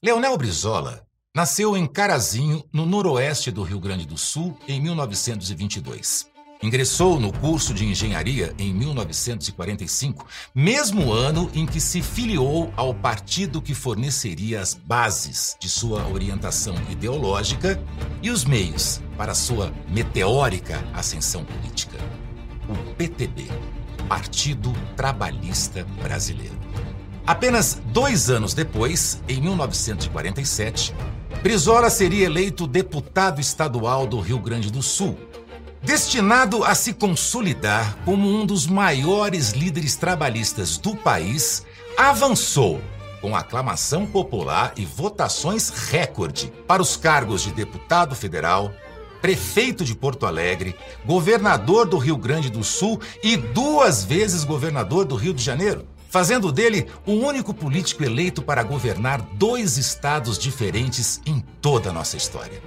Leonel Brizola nasceu em Carazinho, no noroeste do Rio Grande do Sul, em 1922. Ingressou no curso de engenharia em 1945, mesmo ano em que se filiou ao partido que forneceria as bases de sua orientação ideológica e os meios para sua meteórica ascensão política. O PTB, Partido Trabalhista Brasileiro. Apenas dois anos depois, em 1947, Brizola seria eleito deputado estadual do Rio Grande do Sul, destinado a se consolidar como um dos maiores líderes trabalhistas do país, avançou com aclamação popular e votações recorde para os cargos de deputado federal, prefeito de Porto Alegre, governador do Rio Grande do Sul e duas vezes governador do Rio de Janeiro fazendo dele o único político eleito para governar dois estados diferentes em toda a nossa história.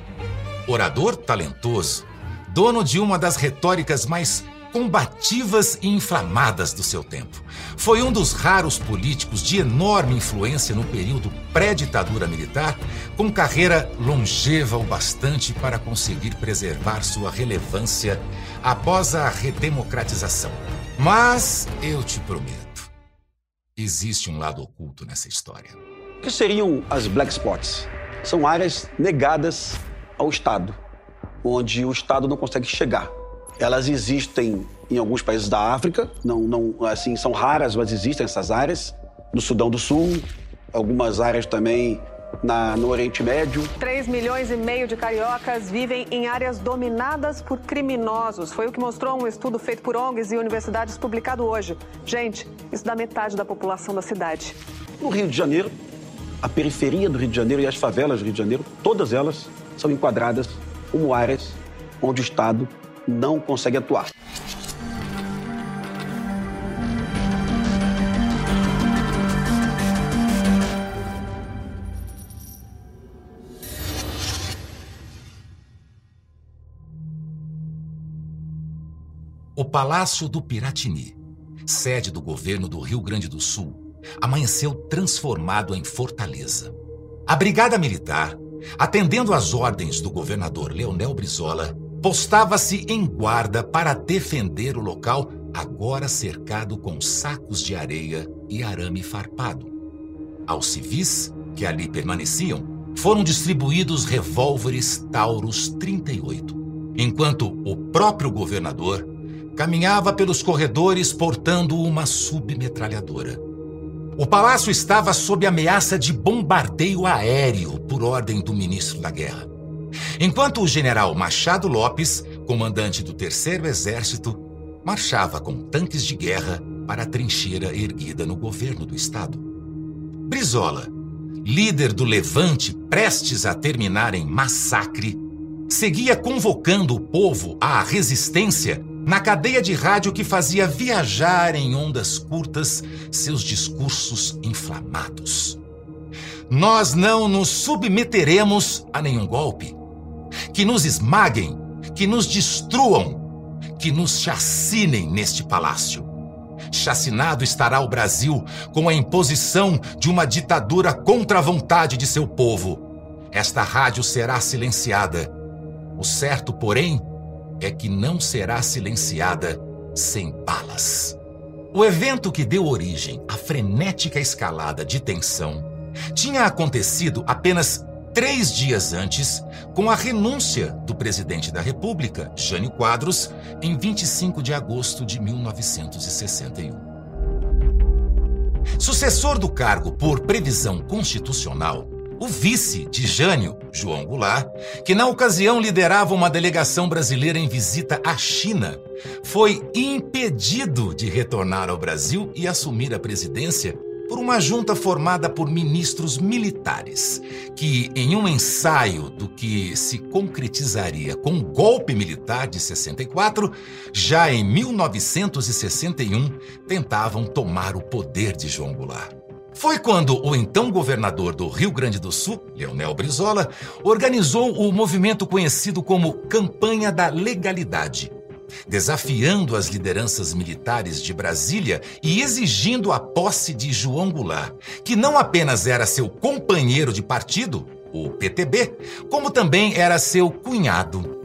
Orador talentoso, dono de uma das retóricas mais combativas e inflamadas do seu tempo. Foi um dos raros políticos de enorme influência no período pré-ditadura militar, com carreira longeva o bastante para conseguir preservar sua relevância após a redemocratização. Mas eu te prometo Existe um lado oculto nessa história. O que seriam as black spots? São áreas negadas ao Estado, onde o Estado não consegue chegar. Elas existem em alguns países da África, não, não, assim, são raras, mas existem essas áreas. No Sudão do Sul, algumas áreas também na, no Oriente Médio. 3 milhões e meio de cariocas vivem em áreas dominadas por criminosos. Foi o que mostrou um estudo feito por ONGs e universidades publicado hoje. Gente, isso dá metade da população da cidade. No Rio de Janeiro, a periferia do Rio de Janeiro e as favelas do Rio de Janeiro, todas elas são enquadradas como áreas onde o Estado não consegue atuar. Palácio do Piratini, sede do governo do Rio Grande do Sul, amanheceu transformado em fortaleza. A Brigada Militar, atendendo às ordens do governador Leonel Brizola, postava-se em guarda para defender o local, agora cercado com sacos de areia e arame farpado. Aos civis que ali permaneciam, foram distribuídos revólveres Taurus 38, enquanto o próprio governador caminhava pelos corredores portando uma submetralhadora. O palácio estava sob ameaça de bombardeio aéreo por ordem do ministro da Guerra. Enquanto o general Machado Lopes, comandante do Terceiro Exército, marchava com tanques de guerra para a trincheira erguida no governo do estado. Brizola, líder do levante prestes a terminar em massacre, seguia convocando o povo à resistência na cadeia de rádio que fazia viajar em ondas curtas seus discursos inflamados. Nós não nos submeteremos a nenhum golpe. Que nos esmaguem, que nos destruam, que nos chacinem neste palácio. Chacinado estará o Brasil com a imposição de uma ditadura contra a vontade de seu povo. Esta rádio será silenciada. O certo, porém, é que não será silenciada sem balas. O evento que deu origem à frenética escalada de tensão tinha acontecido apenas três dias antes, com a renúncia do presidente da República, Jânio Quadros, em 25 de agosto de 1961. Sucessor do cargo por previsão constitucional, o vice de Jânio, João Goulart, que na ocasião liderava uma delegação brasileira em visita à China, foi impedido de retornar ao Brasil e assumir a presidência por uma junta formada por ministros militares, que, em um ensaio do que se concretizaria com o golpe militar de 64, já em 1961 tentavam tomar o poder de João Goulart. Foi quando o então governador do Rio Grande do Sul, Leonel Brizola, organizou o movimento conhecido como Campanha da Legalidade, desafiando as lideranças militares de Brasília e exigindo a posse de João Goulart, que não apenas era seu companheiro de partido, o PTB, como também era seu cunhado.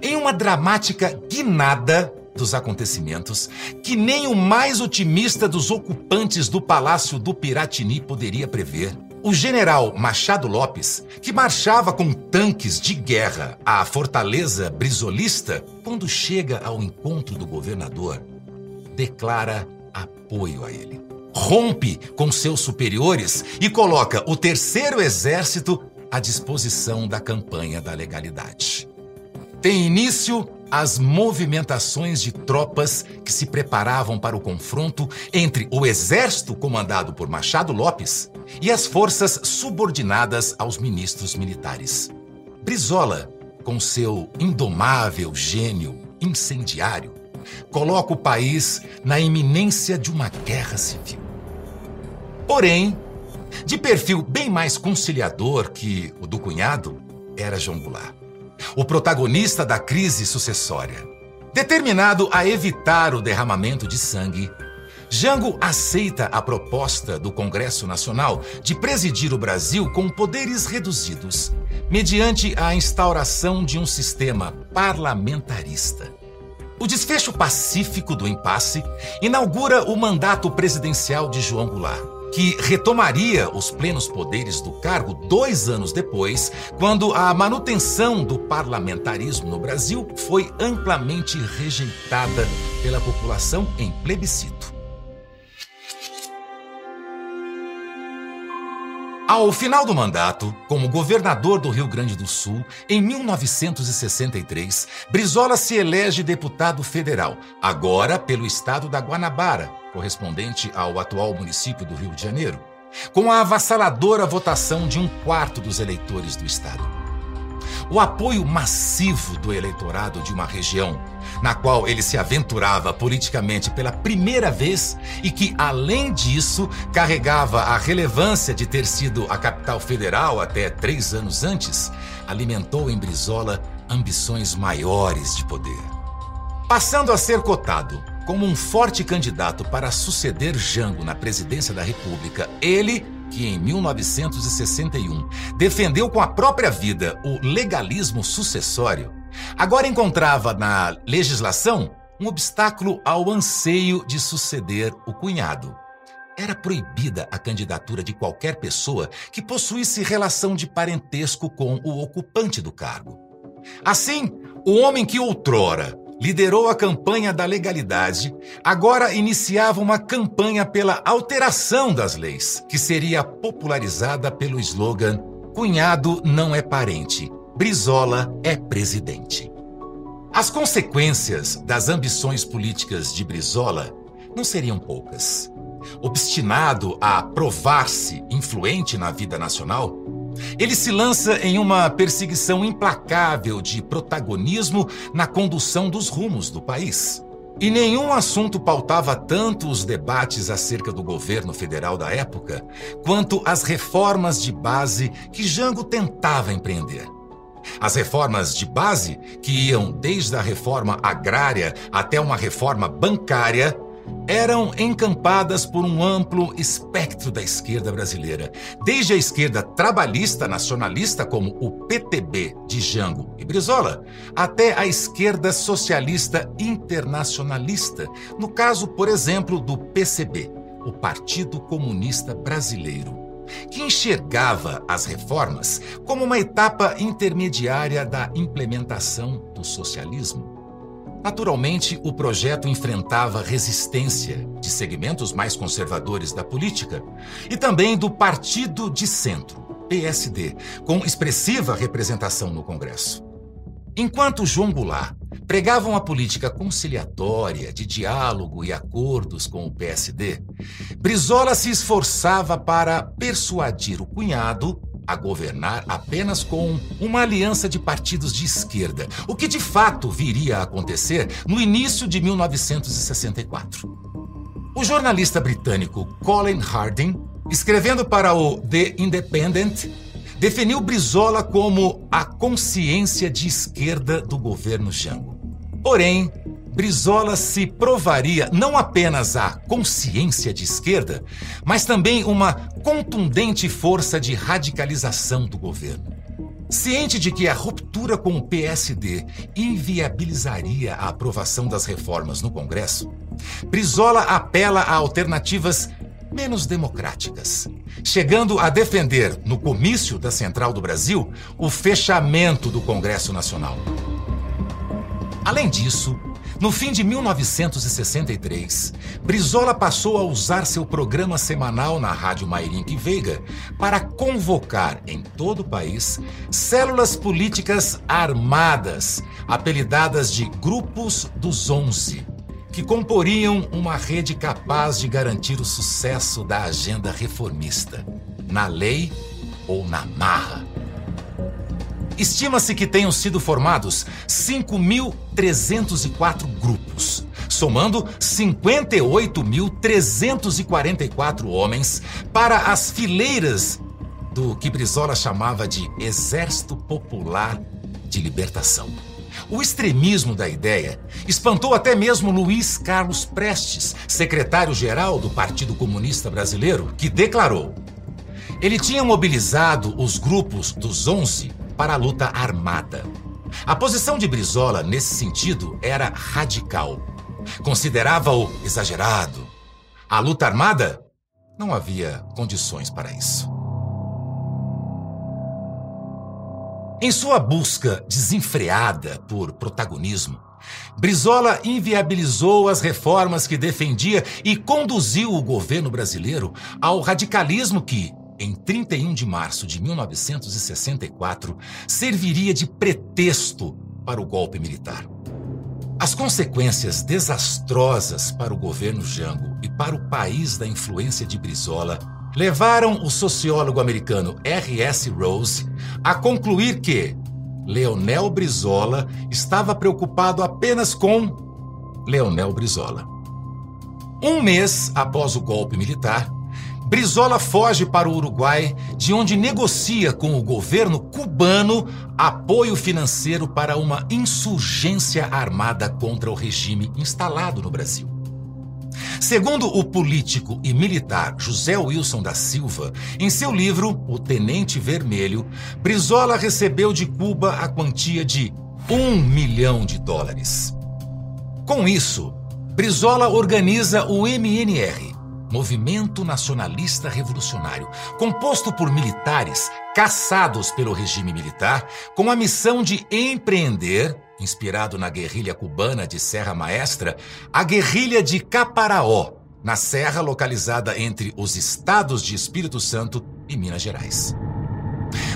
Em uma dramática guinada dos acontecimentos que nem o mais otimista dos ocupantes do Palácio do Piratini poderia prever. O general Machado Lopes, que marchava com tanques de guerra à fortaleza brizolista, quando chega ao encontro do governador, declara apoio a ele. Rompe com seus superiores e coloca o terceiro exército à disposição da campanha da legalidade. Tem início as movimentações de tropas que se preparavam para o confronto entre o exército comandado por Machado Lopes e as forças subordinadas aos ministros militares. Brizola, com seu indomável gênio incendiário, coloca o país na iminência de uma guerra civil. Porém, de perfil bem mais conciliador que o do cunhado, era João Goulart o protagonista da crise sucessória. Determinado a evitar o derramamento de sangue, Jango aceita a proposta do Congresso Nacional de presidir o Brasil com poderes reduzidos, mediante a instauração de um sistema parlamentarista. O desfecho pacífico do impasse inaugura o mandato presidencial de João Goulart que retomaria os plenos poderes do cargo dois anos depois, quando a manutenção do parlamentarismo no Brasil foi amplamente rejeitada pela população em plebiscito. Ao final do mandato, como governador do Rio Grande do Sul, em 1963, Brizola se elege deputado federal, agora pelo estado da Guanabara, correspondente ao atual município do Rio de Janeiro, com a avassaladora votação de um quarto dos eleitores do estado. O apoio massivo do eleitorado de uma região na qual ele se aventurava politicamente pela primeira vez e que, além disso, carregava a relevância de ter sido a capital federal até três anos antes, alimentou em Brizola ambições maiores de poder. Passando a ser cotado como um forte candidato para suceder Jango na presidência da República, ele que em 1961 defendeu com a própria vida o legalismo sucessório, agora encontrava na legislação um obstáculo ao anseio de suceder o cunhado. Era proibida a candidatura de qualquer pessoa que possuísse relação de parentesco com o ocupante do cargo. Assim, o homem que outrora liderou a campanha da legalidade, agora iniciava uma campanha pela alteração das leis, que seria popularizada pelo slogan Cunhado não é parente, Brizola é presidente. As consequências das ambições políticas de Brizola não seriam poucas. Obstinado a provar-se influente na vida nacional, ele se lança em uma perseguição implacável de protagonismo na condução dos rumos do país. E nenhum assunto pautava tanto os debates acerca do governo federal da época quanto as reformas de base que Jango tentava empreender. As reformas de base, que iam desde a reforma agrária até uma reforma bancária, eram encampadas por um amplo espectro da esquerda brasileira, desde a esquerda trabalhista nacionalista, como o PTB de Jango e Brizola, até a esquerda socialista internacionalista, no caso, por exemplo, do PCB, o Partido Comunista Brasileiro, que enxergava as reformas como uma etapa intermediária da implementação do socialismo. Naturalmente, o projeto enfrentava resistência de segmentos mais conservadores da política e também do Partido de Centro, PSD, com expressiva representação no Congresso. Enquanto João Goulart pregava uma política conciliatória de diálogo e acordos com o PSD, Brizola se esforçava para persuadir o cunhado a governar apenas com uma aliança de partidos de esquerda, o que de fato viria a acontecer no início de 1964. O jornalista britânico Colin Harding, escrevendo para o The Independent, definiu Brizola como a consciência de esquerda do governo Jango. Porém, Brizola se provaria não apenas a consciência de esquerda, mas também uma contundente força de radicalização do governo. Ciente de que a ruptura com o PSD inviabilizaria a aprovação das reformas no Congresso, Brizola apela a alternativas menos democráticas, chegando a defender, no comício da Central do Brasil, o fechamento do Congresso Nacional. Além disso, no fim de 1963, Brizola passou a usar seu programa semanal na Rádio Mairink Veiga para convocar em todo o país células políticas armadas, apelidadas de Grupos dos Onze, que comporiam uma rede capaz de garantir o sucesso da agenda reformista, na lei ou na marra. Estima-se que tenham sido formados 5.304 grupos, somando 58.344 homens para as fileiras do que Brizola chamava de Exército Popular de Libertação. O extremismo da ideia espantou até mesmo Luiz Carlos Prestes, secretário-geral do Partido Comunista Brasileiro, que declarou: ele tinha mobilizado os grupos dos 11 para a luta armada. A posição de Brizola, nesse sentido, era radical. Considerava-o exagerado. A luta armada? Não havia condições para isso. Em sua busca desenfreada por protagonismo, Brizola inviabilizou as reformas que defendia e conduziu o governo brasileiro ao radicalismo que, em 31 de março de 1964, serviria de pretexto para o golpe militar. As consequências desastrosas para o governo Jango e para o país da influência de Brizola levaram o sociólogo americano R.S. Rose a concluir que Leonel Brizola estava preocupado apenas com Leonel Brizola. Um mês após o golpe militar, Brizola foge para o Uruguai, de onde negocia com o governo cubano apoio financeiro para uma insurgência armada contra o regime instalado no Brasil. Segundo o político e militar José Wilson da Silva, em seu livro O Tenente Vermelho, Brizola recebeu de Cuba a quantia de um milhão de dólares. Com isso, Brizola organiza o MNR, Movimento Nacionalista Revolucionário, composto por militares caçados pelo regime militar, com a missão de empreender, inspirado na guerrilha cubana de Serra Maestra, a guerrilha de Caparaó, na serra localizada entre os estados de Espírito Santo e Minas Gerais.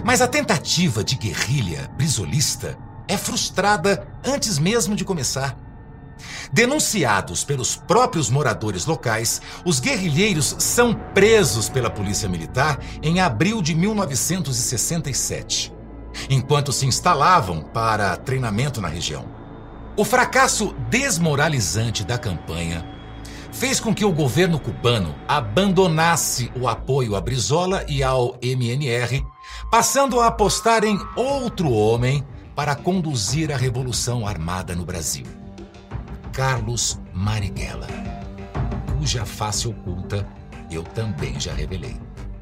Mas a tentativa de guerrilha brisolista é frustrada antes mesmo de começar. Denunciados pelos próprios moradores locais, os guerrilheiros são presos pela Polícia Militar em abril de 1967, enquanto se instalavam para treinamento na região. O fracasso desmoralizante da campanha fez com que o governo cubano abandonasse o apoio a Brizola e ao MNR, passando a apostar em outro homem para conduzir a revolução armada no Brasil. Carlos Marighella, cuja face oculta eu também já revelei.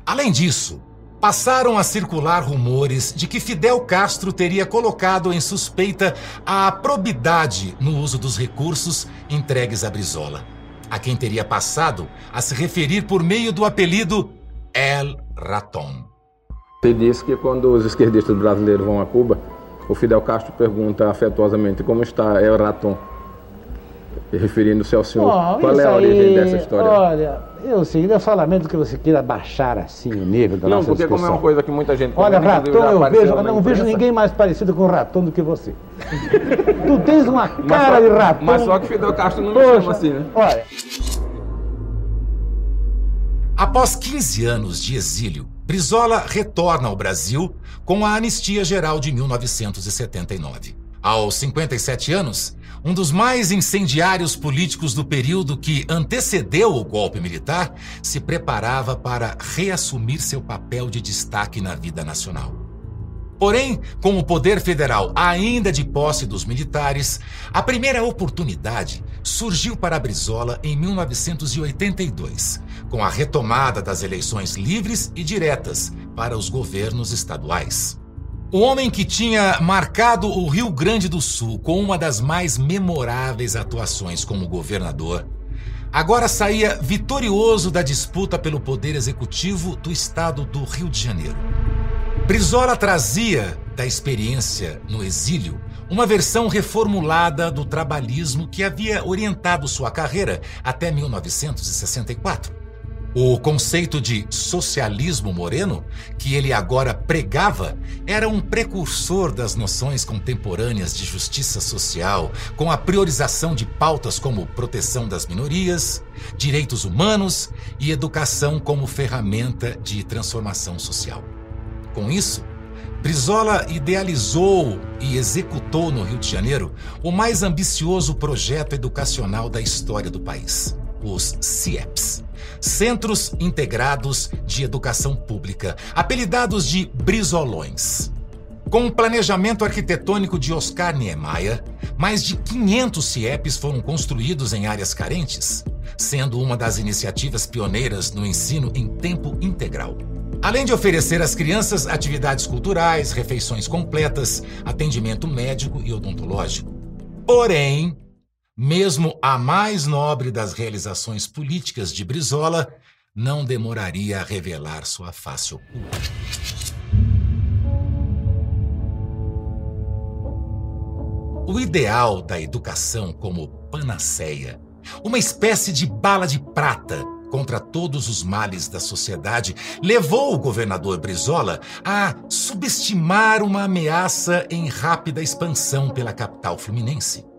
Além disso, passaram a circular rumores de que Fidel Castro teria colocado em suspeita a probidade no uso dos recursos entregues a Brizola, a quem teria passado a se referir por meio do apelido El Raton. Ele disse que quando os esquerdistas brasileiros vão a Cuba, o Fidel Castro pergunta afetuosamente como está El Raton referindo-se ao senhor. Bom, Qual é a origem aí, dessa história? Olha, eu sei, não é solamente que você queira baixar assim o nível da não, nossa porque como é uma coisa que muita gente Olha, já eu vejo, não vejo ninguém mais parecido com Raton do que você. tu tens uma cara só- de Raton. Mas só que Fidel Castro não me Poxa, chama assim, né? Olha, Após 15 anos de exílio, Brizola retorna ao Brasil com a Anistia Geral de 1979. Aos 57 anos, um dos mais incendiários políticos do período que antecedeu o golpe militar se preparava para reassumir seu papel de destaque na vida nacional. Porém, com o poder federal ainda de posse dos militares, a primeira oportunidade surgiu para Brizola em 1982, com a retomada das eleições livres e diretas para os governos estaduais. O homem que tinha marcado o Rio Grande do Sul com uma das mais memoráveis atuações como governador, agora saía vitorioso da disputa pelo poder executivo do estado do Rio de Janeiro. Brizola trazia da experiência no exílio uma versão reformulada do trabalhismo que havia orientado sua carreira até 1964. O conceito de socialismo moreno, que ele agora pregava, era um precursor das noções contemporâneas de justiça social, com a priorização de pautas como proteção das minorias, direitos humanos e educação como ferramenta de transformação social. Com isso, Brizola idealizou e executou no Rio de Janeiro o mais ambicioso projeto educacional da história do país, os CIEPs. Centros Integrados de Educação Pública, apelidados de Brizolões. Com o planejamento arquitetônico de Oscar Niemeyer, mais de 500 CIEPs foram construídos em áreas carentes, sendo uma das iniciativas pioneiras no ensino em tempo integral. Além de oferecer às crianças atividades culturais, refeições completas, atendimento médico e odontológico. Porém, mesmo a mais nobre das realizações políticas de Brizola não demoraria a revelar sua face oculta. O ideal da educação como panaceia, uma espécie de bala de prata contra todos os males da sociedade levou o governador Brizola a subestimar uma ameaça em rápida expansão pela capital fluminense.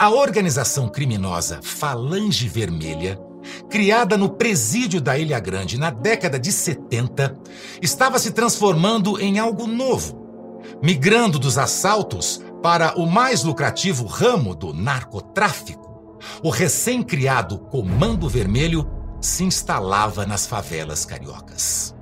A organização criminosa Falange Vermelha, criada no presídio da Ilha Grande na década de 70, estava se transformando em algo novo, migrando dos assaltos para o mais lucrativo ramo do narcotráfico. O recém-criado Comando Vermelho se instalava nas favelas cariocas.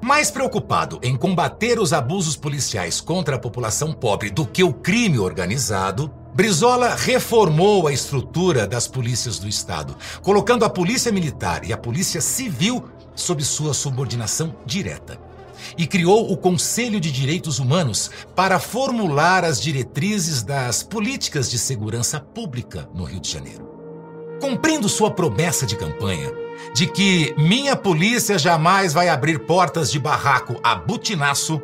Mais preocupado em combater os abusos policiais contra a população pobre do que o crime organizado, Brizola reformou a estrutura das polícias do Estado, colocando a Polícia Militar e a Polícia Civil sob sua subordinação direta. E criou o Conselho de Direitos Humanos para formular as diretrizes das políticas de segurança pública no Rio de Janeiro. Cumprindo sua promessa de campanha de que minha polícia jamais vai abrir portas de barraco a butinaço,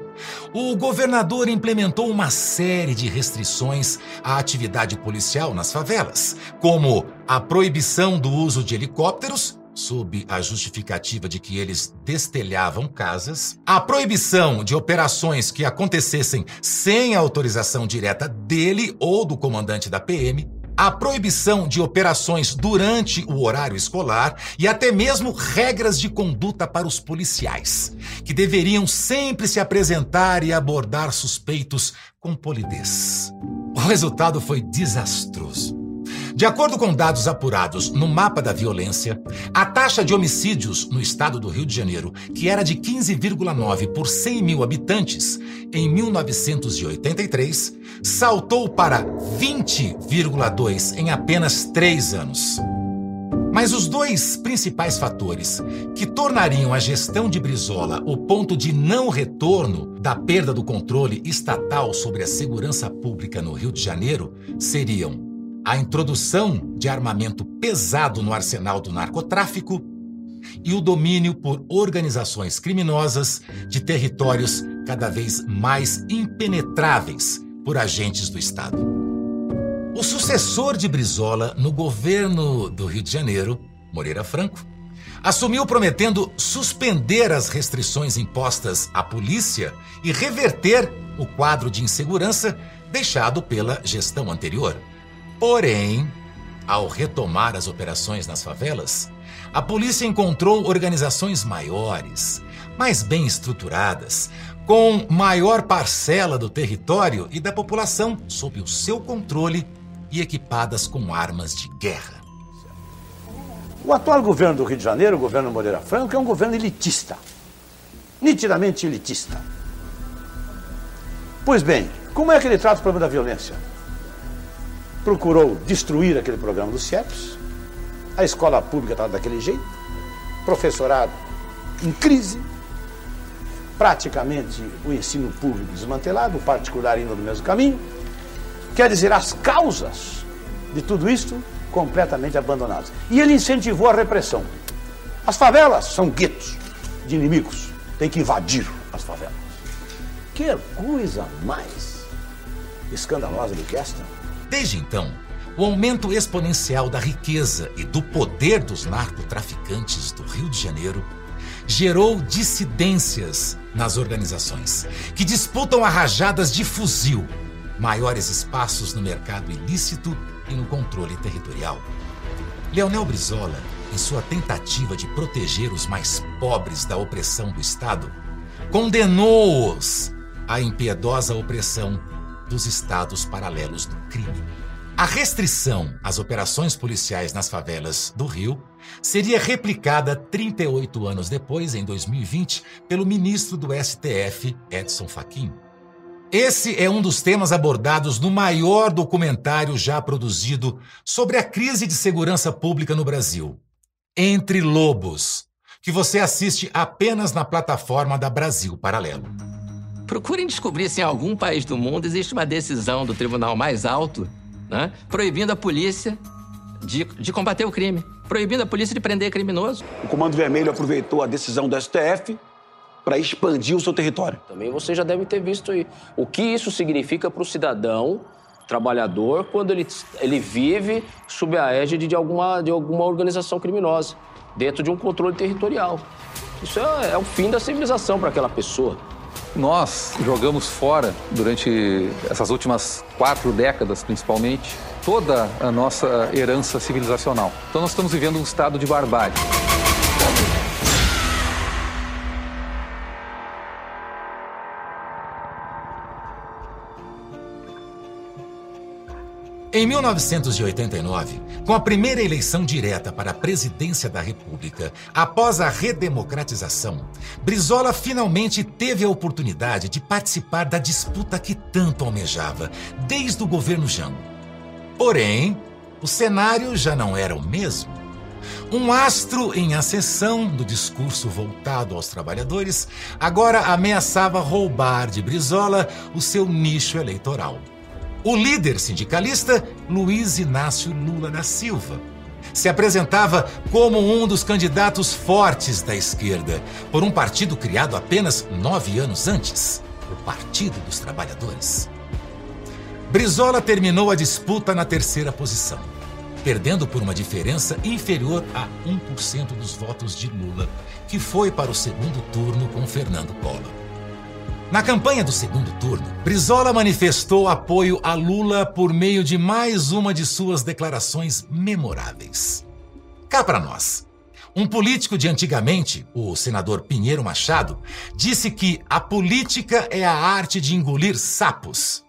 o governador implementou uma série de restrições à atividade policial nas favelas, como a proibição do uso de helicópteros sob a justificativa de que eles destelhavam casas, a proibição de operações que acontecessem sem autorização direta dele ou do comandante da PM, a proibição de operações durante o horário escolar e até mesmo regras de conduta para os policiais, que deveriam sempre se apresentar e abordar suspeitos com polidez. O resultado foi desastroso. De acordo com dados apurados no mapa da violência, a taxa de homicídios no estado do Rio de Janeiro, que era de 15,9 por 100 mil habitantes em 1983, saltou para 20,2 em apenas três anos. Mas os dois principais fatores que tornariam a gestão de Brizola o ponto de não retorno da perda do controle estatal sobre a segurança pública no Rio de Janeiro seriam a introdução de armamento pesado no arsenal do narcotráfico e o domínio por organizações criminosas de territórios cada vez mais impenetráveis por agentes do Estado. O sucessor de Brizola no governo do Rio de Janeiro, Moreira Franco, assumiu prometendo suspender as restrições impostas à polícia e reverter o quadro de insegurança deixado pela gestão anterior. Porém, ao retomar as operações nas favelas, a polícia encontrou organizações maiores, mais bem estruturadas, com maior parcela do território e da população sob o seu controle e equipadas com armas de guerra. O atual governo do Rio de Janeiro, o governo Moreira Franco, é um governo elitista. Nitidamente elitista. Pois bem, como é que ele trata o problema da violência? Procurou destruir aquele programa do CIEPS, a escola pública estava daquele jeito, professorado em crise, praticamente o ensino público desmantelado, o particular indo no mesmo caminho. Quer dizer, as causas de tudo isso completamente abandonadas. E ele incentivou a repressão. As favelas são guetos de inimigos. Tem que invadir as favelas. Que coisa mais escandalosa do que esta. Desde então, o aumento exponencial da riqueza e do poder dos narcotraficantes do Rio de Janeiro gerou dissidências nas organizações, que disputam a rajadas de fuzil maiores espaços no mercado ilícito e no controle territorial. Leonel Brizola, em sua tentativa de proteger os mais pobres da opressão do Estado, condenou-os à impiedosa opressão dos estados paralelos do crime. A restrição às operações policiais nas favelas do Rio seria replicada 38 anos depois, em 2020, pelo ministro do STF, Edson Fachin. Esse é um dos temas abordados no maior documentário já produzido sobre a crise de segurança pública no Brasil, Entre Lobos, que você assiste apenas na plataforma da Brasil Paralelo. Procurem descobrir se em algum país do mundo existe uma decisão do tribunal mais alto né, proibindo a polícia de, de combater o crime, proibindo a polícia de prender criminoso. O Comando Vermelho aproveitou a decisão do STF para expandir o seu território. Também você já deve ter visto aí o que isso significa para o cidadão trabalhador quando ele, ele vive sob a égide de alguma, de alguma organização criminosa, dentro de um controle territorial. Isso é, é o fim da civilização para aquela pessoa. Nós jogamos fora, durante essas últimas quatro décadas principalmente, toda a nossa herança civilizacional. Então nós estamos vivendo um estado de barbárie. Em 1989, com a primeira eleição direta para a presidência da República, após a redemocratização, Brizola finalmente teve a oportunidade de participar da disputa que tanto almejava, desde o governo Jango. Porém, o cenário já não era o mesmo. Um astro em ascensão do discurso voltado aos trabalhadores agora ameaçava roubar de Brizola o seu nicho eleitoral o líder sindicalista Luiz Inácio Lula da Silva. Se apresentava como um dos candidatos fortes da esquerda, por um partido criado apenas nove anos antes o Partido dos Trabalhadores. Brizola terminou a disputa na terceira posição, perdendo por uma diferença inferior a 1% dos votos de Lula, que foi para o segundo turno com Fernando Collor. Na campanha do segundo turno, Brizola manifestou apoio a Lula por meio de mais uma de suas declarações memoráveis. Cá para nós. Um político de antigamente, o senador Pinheiro Machado, disse que a política é a arte de engolir sapos.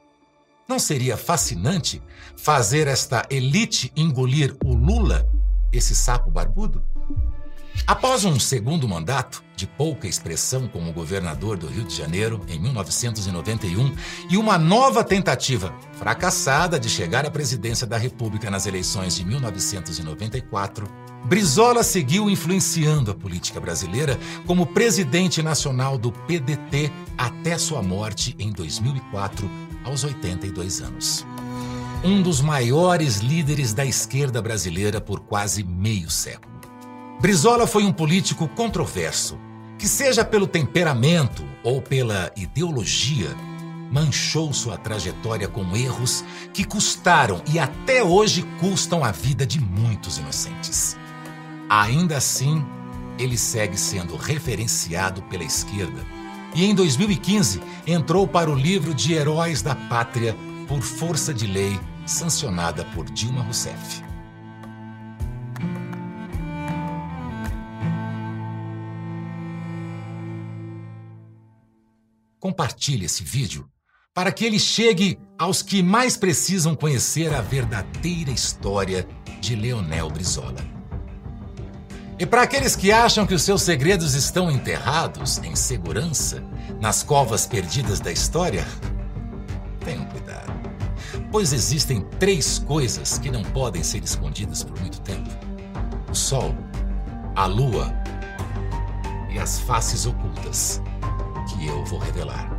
Não seria fascinante fazer esta elite engolir o Lula, esse sapo barbudo? Após um segundo mandato, de pouca expressão como governador do Rio de Janeiro, em 1991, e uma nova tentativa fracassada de chegar à presidência da República nas eleições de 1994, Brizola seguiu influenciando a política brasileira como presidente nacional do PDT até sua morte em 2004, aos 82 anos. Um dos maiores líderes da esquerda brasileira por quase meio século. Brizola foi um político controverso, que, seja pelo temperamento ou pela ideologia, manchou sua trajetória com erros que custaram e até hoje custam a vida de muitos inocentes. Ainda assim, ele segue sendo referenciado pela esquerda e, em 2015, entrou para o livro de Heróis da Pátria por força de lei sancionada por Dilma Rousseff. Compartilhe esse vídeo para que ele chegue aos que mais precisam conhecer a verdadeira história de Leonel Brizola. E para aqueles que acham que os seus segredos estão enterrados em segurança nas covas perdidas da história, tenham cuidado. Pois existem três coisas que não podem ser escondidas por muito tempo: o Sol, a Lua e as faces ocultas que eu vou revelar.